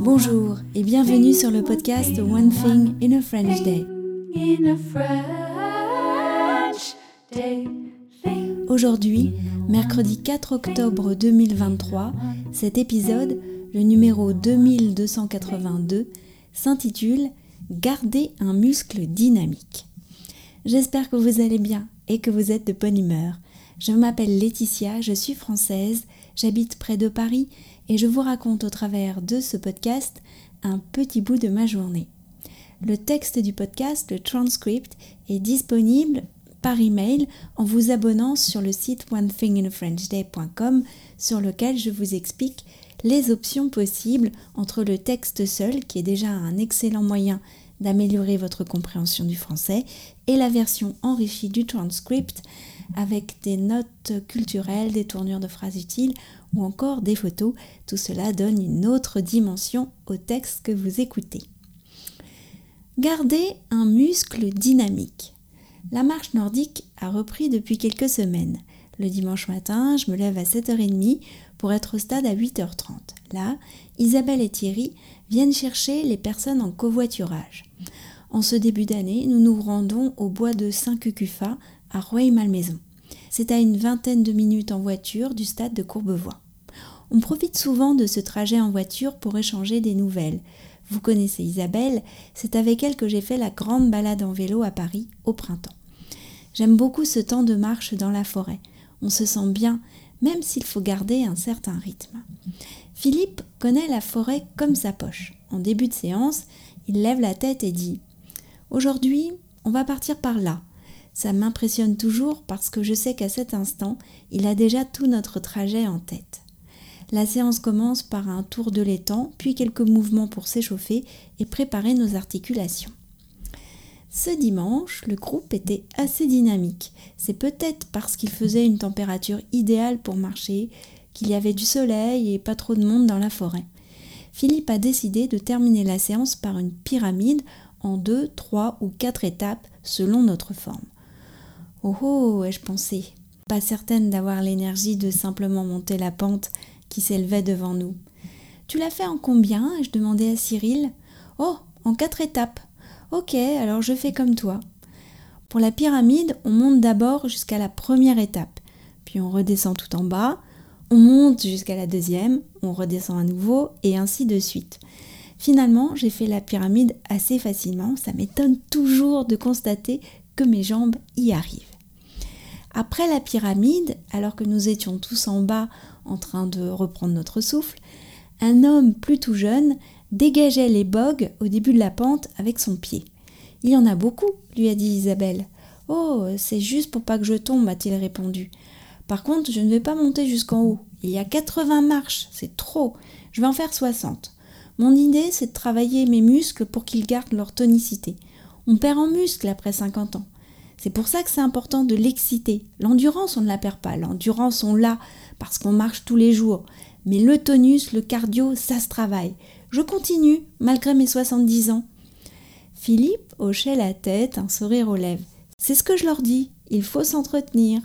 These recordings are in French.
Bonjour et bienvenue sur le podcast One Thing in a French Day. Aujourd'hui, mercredi 4 octobre 2023, cet épisode, le numéro 2282, s'intitule Garder un muscle dynamique. J'espère que vous allez bien et que vous êtes de bonne humeur. Je m'appelle Laetitia, je suis française, j'habite près de Paris et je vous raconte au travers de ce podcast un petit bout de ma journée. Le texte du podcast, le transcript, est disponible par email en vous abonnant sur le site onethinginafrenchday.com sur lequel je vous explique les options possibles entre le texte seul, qui est déjà un excellent moyen d'améliorer votre compréhension du français, et la version enrichie du transcript avec des notes culturelles, des tournures de phrases utiles ou encore des photos. Tout cela donne une autre dimension au texte que vous écoutez. Gardez un muscle dynamique. La marche nordique a repris depuis quelques semaines. Le dimanche matin, je me lève à 7h30 pour être au stade à 8h30. Là, Isabelle et Thierry viennent chercher les personnes en covoiturage. En ce début d'année, nous nous rendons au bois de Saint-Cucufa à Rueil-Malmaison. C'est à une vingtaine de minutes en voiture du stade de Courbevoie. On profite souvent de ce trajet en voiture pour échanger des nouvelles. Vous connaissez Isabelle, c'est avec elle que j'ai fait la grande balade en vélo à Paris au printemps. J'aime beaucoup ce temps de marche dans la forêt. On se sent bien, même s'il faut garder un certain rythme. Philippe connaît la forêt comme sa poche. En début de séance, il lève la tête et dit Aujourd'hui, on va partir par là. Ça m'impressionne toujours parce que je sais qu'à cet instant, il a déjà tout notre trajet en tête. La séance commence par un tour de l'étang, puis quelques mouvements pour s'échauffer et préparer nos articulations. Ce dimanche, le groupe était assez dynamique. C'est peut-être parce qu'il faisait une température idéale pour marcher, qu'il y avait du soleil et pas trop de monde dans la forêt. Philippe a décidé de terminer la séance par une pyramide en deux, trois ou quatre étapes selon notre forme. Oh oh, ai-je pensé, pas certaine d'avoir l'énergie de simplement monter la pente qui s'élevait devant nous. Tu l'as fait en combien? ai-je demandé à Cyril. Oh, en quatre étapes. Ok, alors je fais comme toi. Pour la pyramide, on monte d'abord jusqu'à la première étape, puis on redescend tout en bas, on monte jusqu'à la deuxième, on redescend à nouveau, et ainsi de suite. Finalement, j'ai fait la pyramide assez facilement, ça m'étonne toujours de constater que mes jambes y arrivent. Après la pyramide, alors que nous étions tous en bas en train de reprendre notre souffle, un homme plutôt jeune dégageait les bogues au début de la pente avec son pied. Il y en a beaucoup, lui a dit Isabelle. Oh, c'est juste pour pas que je tombe, a-t-il répondu. Par contre, je ne vais pas monter jusqu'en haut. Il y a 80 marches, c'est trop. Je vais en faire 60. Mon idée, c'est de travailler mes muscles pour qu'ils gardent leur tonicité. On perd en muscles après 50 ans. C'est pour ça que c'est important de l'exciter. L'endurance, on ne la perd pas. L'endurance, on l'a parce qu'on marche tous les jours. Mais le tonus, le cardio, ça se travaille. Je continue, malgré mes 70 ans. Philippe hochait la tête, un sourire aux lèvres. C'est ce que je leur dis, il faut s'entretenir.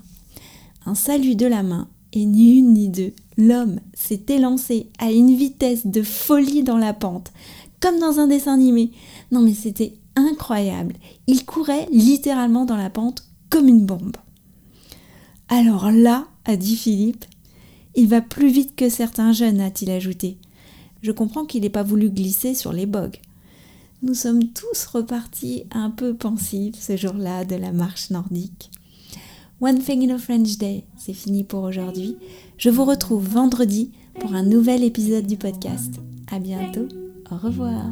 Un salut de la main, et ni une ni deux, l'homme s'est élancé à une vitesse de folie dans la pente, comme dans un dessin animé. Non mais c'était incroyable. Il courait littéralement dans la pente comme une bombe. Alors là, a dit Philippe, il va plus vite que certains jeunes, a-t-il ajouté. Je comprends qu'il n'ait pas voulu glisser sur les bogues. Nous sommes tous repartis un peu pensifs ce jour-là de la marche nordique. One Thing in a French Day, c'est fini pour aujourd'hui. Je vous retrouve vendredi pour un nouvel épisode du podcast. À bientôt. Au revoir.